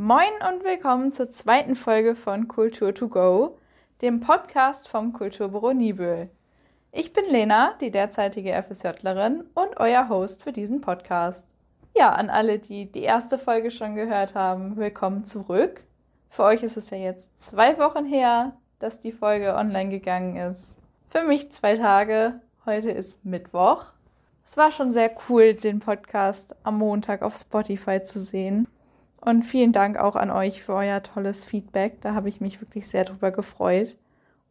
Moin und willkommen zur zweiten Folge von Kultur to Go, dem Podcast vom Kulturbüro Nibel. Ich bin Lena, die derzeitige FSJlerin und euer Host für diesen Podcast. Ja, an alle, die die erste Folge schon gehört haben, willkommen zurück. Für euch ist es ja jetzt zwei Wochen her, dass die Folge online gegangen ist. Für mich zwei Tage. Heute ist Mittwoch. Es war schon sehr cool, den Podcast am Montag auf Spotify zu sehen. Und vielen Dank auch an euch für euer tolles Feedback. Da habe ich mich wirklich sehr drüber gefreut.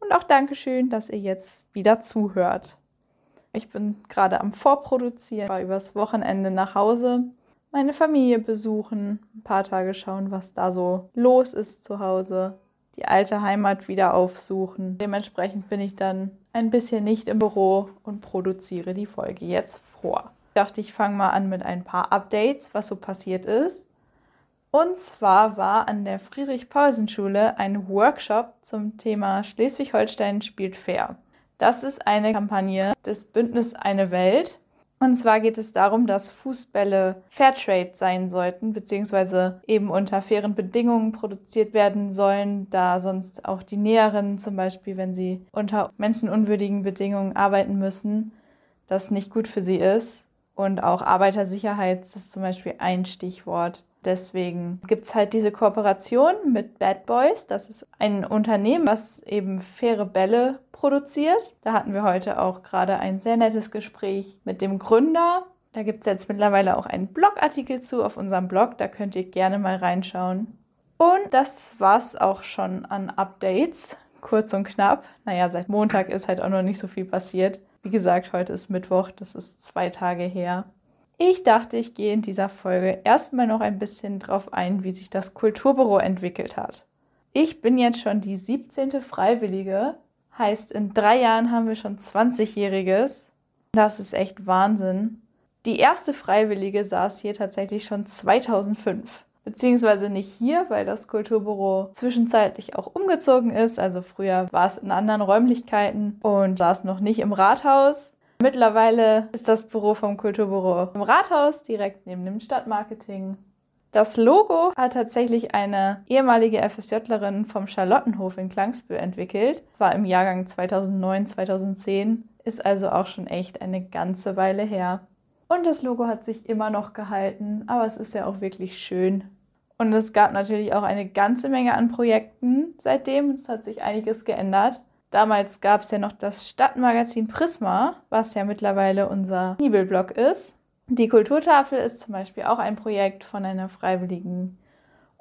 Und auch Dankeschön, dass ihr jetzt wieder zuhört. Ich bin gerade am Vorproduzieren, war übers Wochenende nach Hause, meine Familie besuchen, ein paar Tage schauen, was da so los ist zu Hause, die alte Heimat wieder aufsuchen. Dementsprechend bin ich dann ein bisschen nicht im Büro und produziere die Folge jetzt vor. Ich dachte, ich fange mal an mit ein paar Updates, was so passiert ist. Und zwar war an der Friedrich-Paulsen-Schule ein Workshop zum Thema Schleswig-Holstein spielt fair. Das ist eine Kampagne des Bündnis Eine Welt. Und zwar geht es darum, dass Fußbälle Fairtrade sein sollten, beziehungsweise eben unter fairen Bedingungen produziert werden sollen, da sonst auch die Näheren zum Beispiel, wenn sie unter menschenunwürdigen Bedingungen arbeiten müssen, das nicht gut für sie ist. Und auch Arbeitersicherheit ist zum Beispiel ein Stichwort. Deswegen gibt es halt diese Kooperation mit Bad Boys. Das ist ein Unternehmen, was eben faire Bälle produziert. Da hatten wir heute auch gerade ein sehr nettes Gespräch mit dem Gründer. Da gibt es jetzt mittlerweile auch einen Blogartikel zu auf unserem Blog. Da könnt ihr gerne mal reinschauen. Und das war's auch schon an Updates. Kurz und knapp. Naja, seit Montag ist halt auch noch nicht so viel passiert. Wie gesagt, heute ist Mittwoch, das ist zwei Tage her. Ich dachte, ich gehe in dieser Folge erstmal noch ein bisschen drauf ein, wie sich das Kulturbüro entwickelt hat. Ich bin jetzt schon die 17. Freiwillige, heißt in drei Jahren haben wir schon 20-Jähriges. Das ist echt Wahnsinn. Die erste Freiwillige saß hier tatsächlich schon 2005. Beziehungsweise nicht hier, weil das Kulturbüro zwischenzeitlich auch umgezogen ist. Also früher war es in anderen Räumlichkeiten und saß noch nicht im Rathaus. Mittlerweile ist das Büro vom Kulturbüro im Rathaus, direkt neben dem Stadtmarketing. Das Logo hat tatsächlich eine ehemalige FSJlerin vom Charlottenhof in Klangsbühl entwickelt. War im Jahrgang 2009, 2010, ist also auch schon echt eine ganze Weile her. Und das Logo hat sich immer noch gehalten, aber es ist ja auch wirklich schön. Und es gab natürlich auch eine ganze Menge an Projekten seitdem. Es hat sich einiges geändert. Damals gab es ja noch das Stadtmagazin Prisma, was ja mittlerweile unser Nibelblog ist. Die Kulturtafel ist zum Beispiel auch ein Projekt von einer Freiwilligen.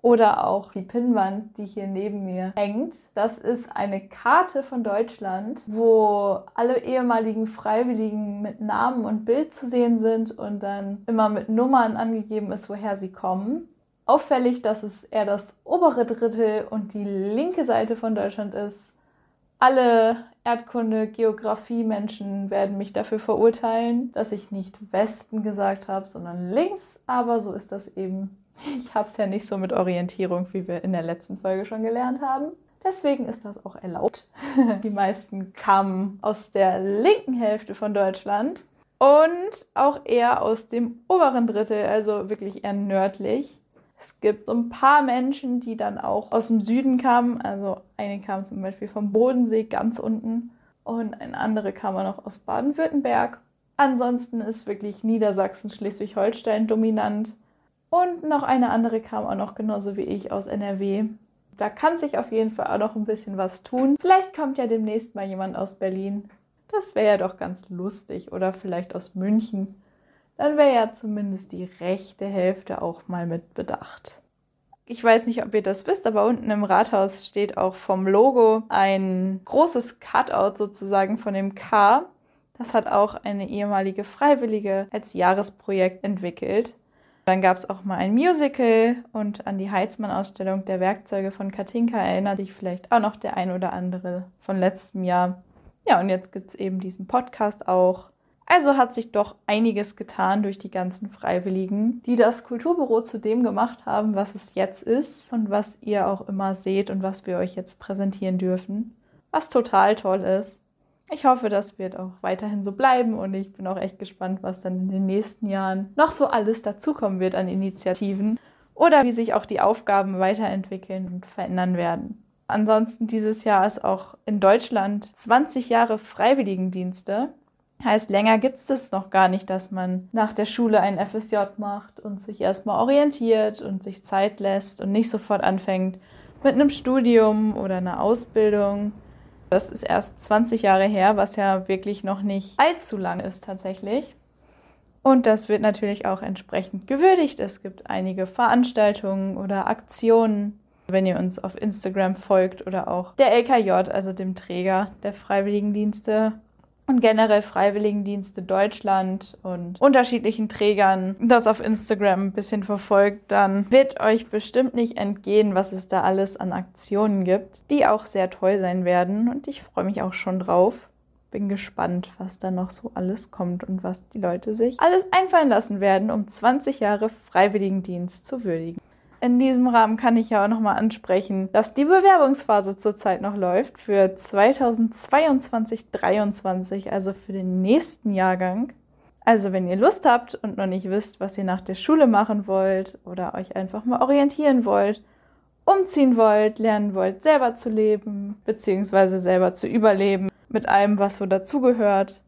Oder auch die Pinnwand, die hier neben mir hängt. Das ist eine Karte von Deutschland, wo alle ehemaligen Freiwilligen mit Namen und Bild zu sehen sind und dann immer mit Nummern angegeben ist, woher sie kommen. Auffällig, dass es eher das obere Drittel und die linke Seite von Deutschland ist alle Erdkunde, Geografie Menschen werden mich dafür verurteilen, dass ich nicht Westen gesagt habe, sondern links. Aber so ist das eben. Ich habe es ja nicht so mit Orientierung, wie wir in der letzten Folge schon gelernt haben. Deswegen ist das auch erlaubt. Die meisten kamen aus der linken Hälfte von Deutschland und auch eher aus dem oberen Drittel, also wirklich eher nördlich. Es gibt so ein paar Menschen, die dann auch aus dem Süden kamen. Also eine kam zum Beispiel vom Bodensee ganz unten und eine andere kam auch noch aus Baden-Württemberg. Ansonsten ist wirklich Niedersachsen, Schleswig-Holstein dominant. Und noch eine andere kam auch noch genauso wie ich aus NRW. Da kann sich auf jeden Fall auch noch ein bisschen was tun. Vielleicht kommt ja demnächst mal jemand aus Berlin. Das wäre ja doch ganz lustig. Oder vielleicht aus München dann wäre ja zumindest die rechte Hälfte auch mal mit bedacht. Ich weiß nicht, ob ihr das wisst, aber unten im Rathaus steht auch vom Logo ein großes Cutout sozusagen von dem K. Das hat auch eine ehemalige Freiwillige als Jahresprojekt entwickelt. Dann gab es auch mal ein Musical und an die Heizmann-Ausstellung der Werkzeuge von Katinka erinnert sich vielleicht auch noch der ein oder andere von letztem Jahr. Ja, und jetzt gibt es eben diesen Podcast auch. Also hat sich doch einiges getan durch die ganzen Freiwilligen, die das Kulturbüro zu dem gemacht haben, was es jetzt ist und was ihr auch immer seht und was wir euch jetzt präsentieren dürfen. Was total toll ist. Ich hoffe, das wird auch weiterhin so bleiben und ich bin auch echt gespannt, was dann in den nächsten Jahren noch so alles dazukommen wird an Initiativen oder wie sich auch die Aufgaben weiterentwickeln und verändern werden. Ansonsten dieses Jahr ist auch in Deutschland 20 Jahre Freiwilligendienste. Heißt, länger gibt es das noch gar nicht, dass man nach der Schule ein FSJ macht und sich erstmal orientiert und sich Zeit lässt und nicht sofort anfängt mit einem Studium oder einer Ausbildung. Das ist erst 20 Jahre her, was ja wirklich noch nicht allzu lang ist tatsächlich. Und das wird natürlich auch entsprechend gewürdigt. Es gibt einige Veranstaltungen oder Aktionen, wenn ihr uns auf Instagram folgt oder auch der LKJ, also dem Träger der Freiwilligendienste und generell Freiwilligendienste Deutschland und unterschiedlichen Trägern das auf Instagram ein bisschen verfolgt, dann wird euch bestimmt nicht entgehen, was es da alles an Aktionen gibt, die auch sehr toll sein werden und ich freue mich auch schon drauf. Bin gespannt, was da noch so alles kommt und was die Leute sich alles einfallen lassen werden, um 20 Jahre Freiwilligendienst zu würdigen. In diesem Rahmen kann ich ja auch nochmal ansprechen, dass die Bewerbungsphase zurzeit noch läuft für 2022-23, also für den nächsten Jahrgang. Also wenn ihr Lust habt und noch nicht wisst, was ihr nach der Schule machen wollt oder euch einfach mal orientieren wollt, umziehen wollt, lernen wollt, selber zu leben, beziehungsweise selber zu überleben, mit allem, was so dazugehört,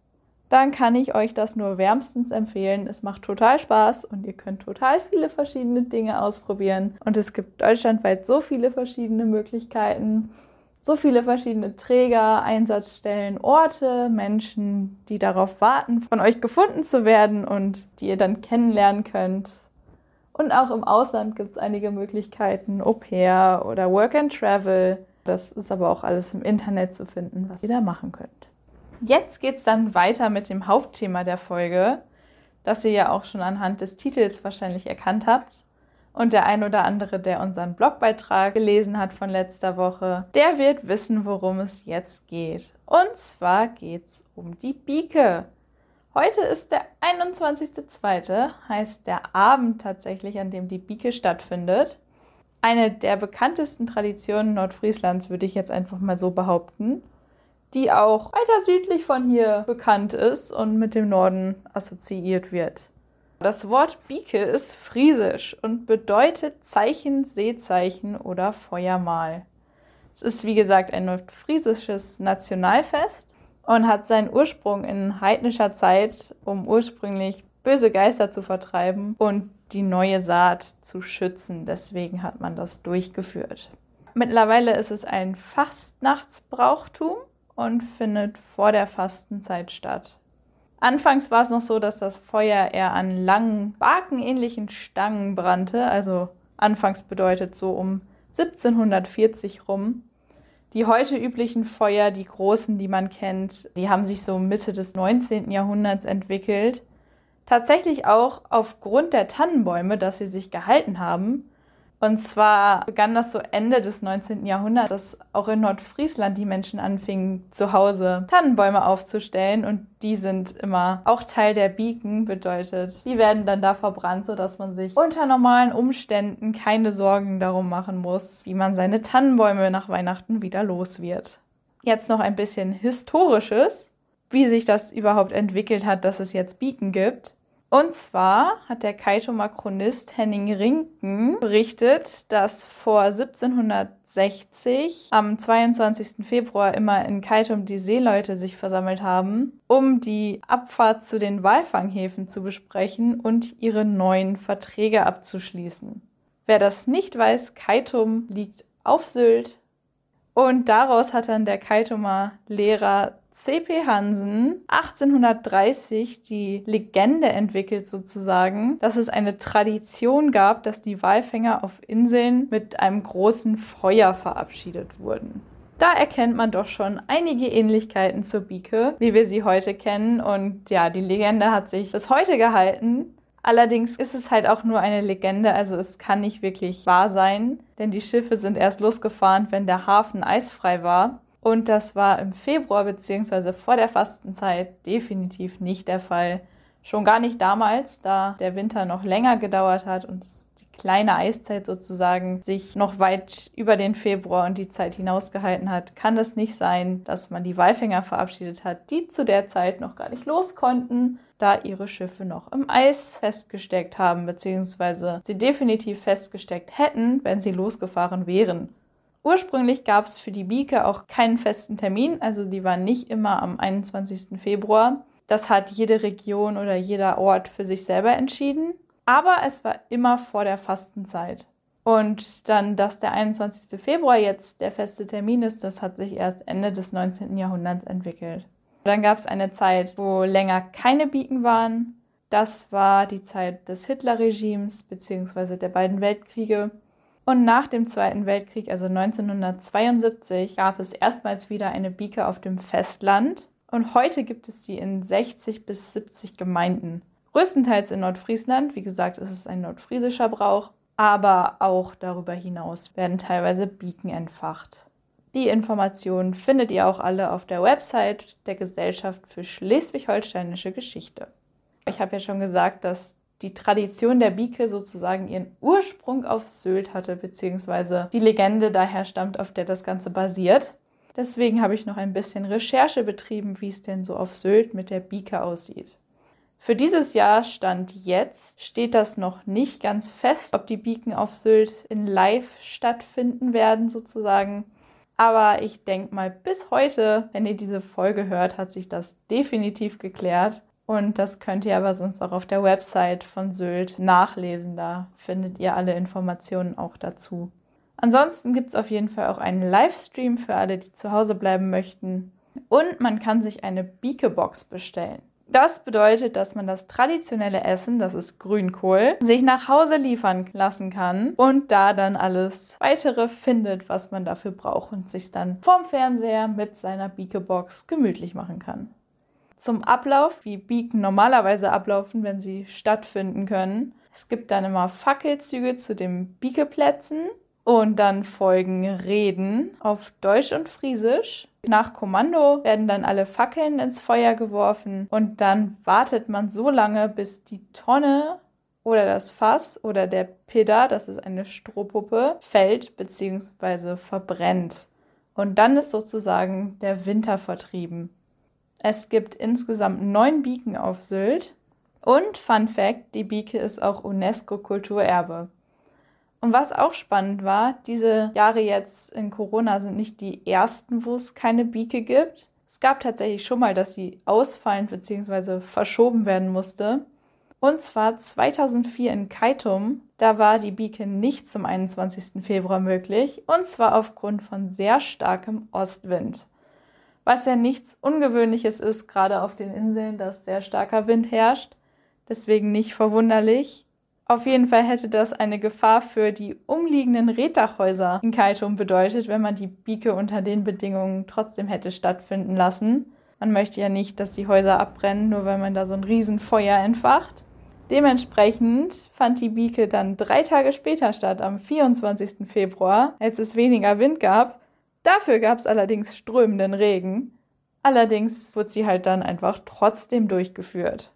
dann kann ich euch das nur wärmstens empfehlen. Es macht total Spaß und ihr könnt total viele verschiedene Dinge ausprobieren. Und es gibt deutschlandweit so viele verschiedene Möglichkeiten, so viele verschiedene Träger, Einsatzstellen, Orte, Menschen, die darauf warten, von euch gefunden zu werden und die ihr dann kennenlernen könnt. Und auch im Ausland gibt es einige Möglichkeiten, Au pair oder Work and Travel. Das ist aber auch alles im Internet zu finden, was ihr da machen könnt. Jetzt geht es dann weiter mit dem Hauptthema der Folge, das ihr ja auch schon anhand des Titels wahrscheinlich erkannt habt. Und der ein oder andere, der unseren Blogbeitrag gelesen hat von letzter Woche, der wird wissen, worum es jetzt geht. Und zwar geht es um die Bieke. Heute ist der 21.02., heißt der Abend tatsächlich, an dem die Bieke stattfindet. Eine der bekanntesten Traditionen Nordfrieslands würde ich jetzt einfach mal so behaupten die auch weiter südlich von hier bekannt ist und mit dem Norden assoziiert wird. Das Wort Bieke ist friesisch und bedeutet Zeichen, Seezeichen oder Feuermal. Es ist wie gesagt ein nordfriesisches Nationalfest und hat seinen Ursprung in heidnischer Zeit, um ursprünglich böse Geister zu vertreiben und die neue Saat zu schützen. Deswegen hat man das durchgeführt. Mittlerweile ist es ein Fastnachtsbrauchtum und findet vor der Fastenzeit statt. Anfangs war es noch so, dass das Feuer eher an langen, barkenähnlichen Stangen brannte, also anfangs bedeutet so um 1740 rum. Die heute üblichen Feuer, die großen, die man kennt, die haben sich so Mitte des 19. Jahrhunderts entwickelt. Tatsächlich auch aufgrund der Tannenbäume, dass sie sich gehalten haben und zwar begann das so Ende des 19. Jahrhunderts, dass auch in Nordfriesland die Menschen anfingen, zu Hause Tannenbäume aufzustellen. Und die sind immer auch Teil der Beacon, bedeutet, die werden dann da verbrannt, sodass man sich unter normalen Umständen keine Sorgen darum machen muss, wie man seine Tannenbäume nach Weihnachten wieder los wird. Jetzt noch ein bisschen Historisches, wie sich das überhaupt entwickelt hat, dass es jetzt Beacon gibt. Und zwar hat der Kaitomer Chronist Henning Rinken berichtet, dass vor 1760 am 22. Februar immer in Kaitum die Seeleute sich versammelt haben, um die Abfahrt zu den Walfanghäfen zu besprechen und ihre neuen Verträge abzuschließen. Wer das nicht weiß, Kaitum liegt auf Sylt und daraus hat dann der Kaitumer Lehrer C.P. Hansen 1830 die Legende entwickelt sozusagen, dass es eine Tradition gab, dass die Walfänger auf Inseln mit einem großen Feuer verabschiedet wurden. Da erkennt man doch schon einige Ähnlichkeiten zur Bieke, wie wir sie heute kennen. Und ja, die Legende hat sich bis heute gehalten. Allerdings ist es halt auch nur eine Legende, also es kann nicht wirklich wahr sein, denn die Schiffe sind erst losgefahren, wenn der Hafen eisfrei war. Und das war im Februar bzw. vor der Fastenzeit definitiv nicht der Fall. Schon gar nicht damals, da der Winter noch länger gedauert hat und die kleine Eiszeit sozusagen sich noch weit über den Februar und die Zeit hinausgehalten hat, kann es nicht sein, dass man die Walfänger verabschiedet hat, die zu der Zeit noch gar nicht los konnten, da ihre Schiffe noch im Eis festgesteckt haben, beziehungsweise sie definitiv festgesteckt hätten, wenn sie losgefahren wären. Ursprünglich gab es für die Bieke auch keinen festen Termin, also die war nicht immer am 21. Februar. Das hat jede Region oder jeder Ort für sich selber entschieden. Aber es war immer vor der Fastenzeit. Und dann, dass der 21. Februar jetzt der feste Termin ist, das hat sich erst Ende des 19. Jahrhunderts entwickelt. Dann gab es eine Zeit, wo länger keine Biken waren. Das war die Zeit des Hitlerregimes bzw. der beiden Weltkriege. Und nach dem Zweiten Weltkrieg, also 1972, gab es erstmals wieder eine Bieke auf dem Festland. Und heute gibt es sie in 60 bis 70 Gemeinden. Größtenteils in Nordfriesland. Wie gesagt, ist es ein nordfriesischer Brauch. Aber auch darüber hinaus werden teilweise Biken entfacht. Die Informationen findet ihr auch alle auf der Website der Gesellschaft für schleswig-holsteinische Geschichte. Ich habe ja schon gesagt, dass die Tradition der Bieke sozusagen ihren Ursprung auf Sylt hatte, beziehungsweise die Legende daher stammt, auf der das Ganze basiert. Deswegen habe ich noch ein bisschen Recherche betrieben, wie es denn so auf Sylt mit der Bieke aussieht. Für dieses Jahr stand jetzt, steht das noch nicht ganz fest, ob die Biken auf Sylt in Live stattfinden werden, sozusagen. Aber ich denke mal, bis heute, wenn ihr diese Folge hört, hat sich das definitiv geklärt. Und das könnt ihr aber sonst auch auf der Website von Sylt nachlesen. Da findet ihr alle Informationen auch dazu. Ansonsten gibt es auf jeden Fall auch einen Livestream für alle, die zu Hause bleiben möchten. Und man kann sich eine Bieke-Box bestellen. Das bedeutet, dass man das traditionelle Essen, das ist Grünkohl, sich nach Hause liefern lassen kann und da dann alles weitere findet, was man dafür braucht und sich dann vorm Fernseher mit seiner Bieke-Box gemütlich machen kann zum Ablauf, wie Biken normalerweise ablaufen, wenn sie stattfinden können. Es gibt dann immer Fackelzüge zu den Biekeplätzen und dann folgen Reden auf Deutsch und Friesisch. Nach Kommando werden dann alle Fackeln ins Feuer geworfen und dann wartet man so lange, bis die Tonne oder das Fass oder der Pidda, das ist eine Strohpuppe, fällt bzw. verbrennt. Und dann ist sozusagen der Winter vertrieben. Es gibt insgesamt neun Biken auf Sylt. Und Fun Fact, die Bieke ist auch UNESCO-Kulturerbe. Und was auch spannend war, diese Jahre jetzt in Corona sind nicht die ersten, wo es keine Bieke gibt. Es gab tatsächlich schon mal, dass sie ausfallen bzw. verschoben werden musste. Und zwar 2004 in Kaitum. Da war die Bieke nicht zum 21. Februar möglich. Und zwar aufgrund von sehr starkem Ostwind was ja nichts Ungewöhnliches ist, gerade auf den Inseln, dass sehr starker Wind herrscht. Deswegen nicht verwunderlich. Auf jeden Fall hätte das eine Gefahr für die umliegenden Reddachhäuser in Kaitum bedeutet, wenn man die Bieke unter den Bedingungen trotzdem hätte stattfinden lassen. Man möchte ja nicht, dass die Häuser abbrennen, nur weil man da so ein Riesenfeuer entfacht. Dementsprechend fand die Bieke dann drei Tage später statt, am 24. Februar, als es weniger Wind gab Dafür gab es allerdings strömenden Regen. Allerdings wurde sie halt dann einfach trotzdem durchgeführt.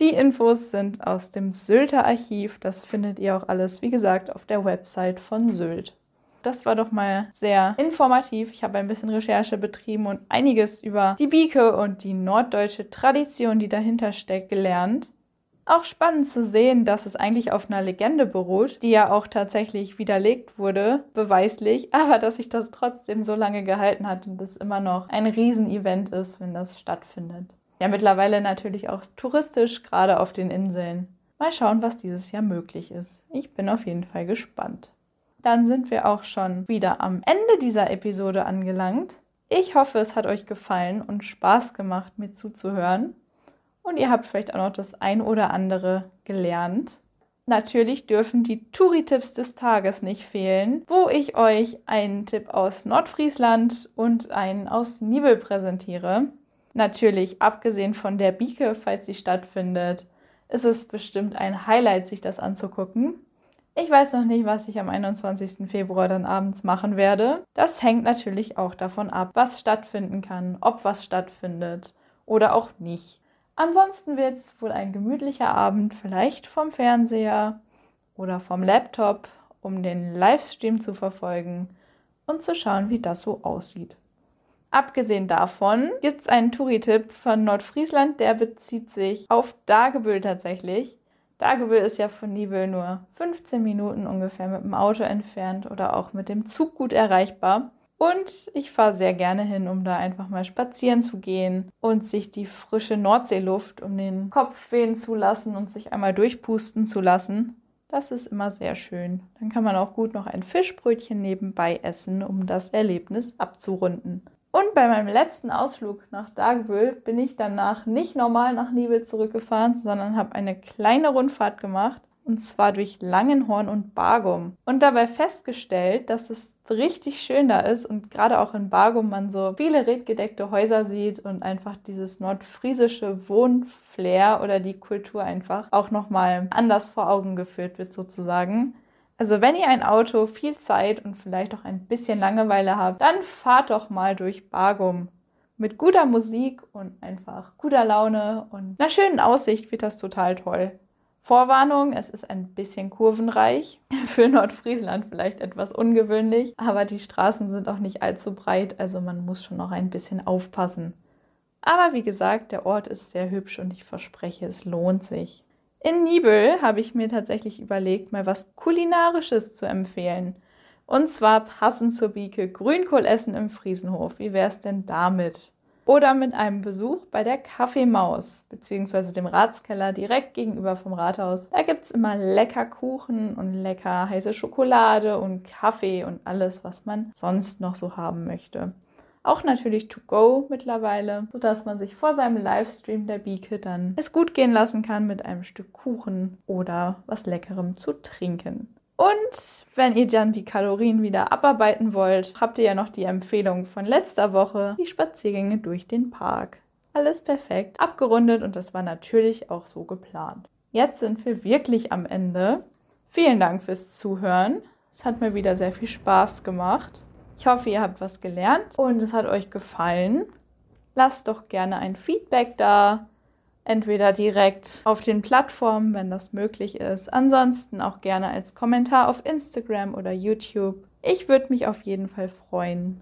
Die Infos sind aus dem Sylter Archiv. Das findet ihr auch alles, wie gesagt, auf der Website von Sylt. Das war doch mal sehr informativ. Ich habe ein bisschen Recherche betrieben und einiges über die Bieke und die norddeutsche Tradition, die dahinter steckt, gelernt. Auch spannend zu sehen, dass es eigentlich auf einer Legende beruht, die ja auch tatsächlich widerlegt wurde, beweislich, aber dass sich das trotzdem so lange gehalten hat und es immer noch ein Riesenevent ist, wenn das stattfindet. Ja, mittlerweile natürlich auch touristisch, gerade auf den Inseln. Mal schauen, was dieses Jahr möglich ist. Ich bin auf jeden Fall gespannt. Dann sind wir auch schon wieder am Ende dieser Episode angelangt. Ich hoffe, es hat euch gefallen und Spaß gemacht, mir zuzuhören und ihr habt vielleicht auch noch das ein oder andere gelernt. Natürlich dürfen die Touri-Tipps des Tages nicht fehlen, wo ich euch einen Tipp aus Nordfriesland und einen aus Nibel präsentiere. Natürlich, abgesehen von der Bieke, falls sie stattfindet, ist es bestimmt ein Highlight, sich das anzugucken. Ich weiß noch nicht, was ich am 21. Februar dann abends machen werde. Das hängt natürlich auch davon ab, was stattfinden kann, ob was stattfindet oder auch nicht. Ansonsten wird es wohl ein gemütlicher Abend, vielleicht vom Fernseher oder vom Laptop, um den Livestream zu verfolgen und zu schauen, wie das so aussieht. Abgesehen davon gibt es einen Touri-Tipp von Nordfriesland, der bezieht sich auf Dagebüll tatsächlich. Dagebüll ist ja von Nibel nur 15 Minuten ungefähr mit dem Auto entfernt oder auch mit dem Zug gut erreichbar. Und ich fahre sehr gerne hin, um da einfach mal spazieren zu gehen und sich die frische Nordseeluft um den Kopf wehen zu lassen und sich einmal durchpusten zu lassen. Das ist immer sehr schön. Dann kann man auch gut noch ein Fischbrötchen nebenbei essen, um das Erlebnis abzurunden. Und bei meinem letzten Ausflug nach Dagebüll bin ich danach nicht normal nach Nibel zurückgefahren, sondern habe eine kleine Rundfahrt gemacht und zwar durch Langenhorn und Bargum. Und dabei festgestellt, dass es richtig schön da ist und gerade auch in Bargum man so viele redgedeckte Häuser sieht und einfach dieses nordfriesische Wohnflair oder die Kultur einfach auch nochmal anders vor Augen geführt wird sozusagen. Also wenn ihr ein Auto, viel Zeit und vielleicht auch ein bisschen Langeweile habt, dann fahrt doch mal durch Bargum. Mit guter Musik und einfach guter Laune und einer schönen Aussicht wird das total toll. Vorwarnung, es ist ein bisschen kurvenreich. Für Nordfriesland vielleicht etwas ungewöhnlich, aber die Straßen sind auch nicht allzu breit, also man muss schon noch ein bisschen aufpassen. Aber wie gesagt, der Ort ist sehr hübsch und ich verspreche, es lohnt sich. In Nibel habe ich mir tatsächlich überlegt, mal was Kulinarisches zu empfehlen. Und zwar passend zur Bieke Grünkohl essen im Friesenhof. Wie wäre es denn damit? Oder mit einem Besuch bei der Kaffeemaus, beziehungsweise dem Ratskeller direkt gegenüber vom Rathaus. Da gibt es immer lecker Kuchen und lecker heiße Schokolade und Kaffee und alles, was man sonst noch so haben möchte. Auch natürlich to go mittlerweile, sodass man sich vor seinem Livestream der Bieke dann es gut gehen lassen kann mit einem Stück Kuchen oder was Leckerem zu trinken. Und wenn ihr dann die Kalorien wieder abarbeiten wollt, habt ihr ja noch die Empfehlung von letzter Woche, die Spaziergänge durch den Park. Alles perfekt, abgerundet und das war natürlich auch so geplant. Jetzt sind wir wirklich am Ende. Vielen Dank fürs Zuhören. Es hat mir wieder sehr viel Spaß gemacht. Ich hoffe, ihr habt was gelernt und es hat euch gefallen. Lasst doch gerne ein Feedback da. Entweder direkt auf den Plattformen, wenn das möglich ist. Ansonsten auch gerne als Kommentar auf Instagram oder YouTube. Ich würde mich auf jeden Fall freuen.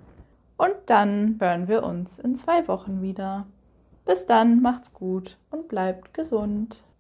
Und dann hören wir uns in zwei Wochen wieder. Bis dann, macht's gut und bleibt gesund.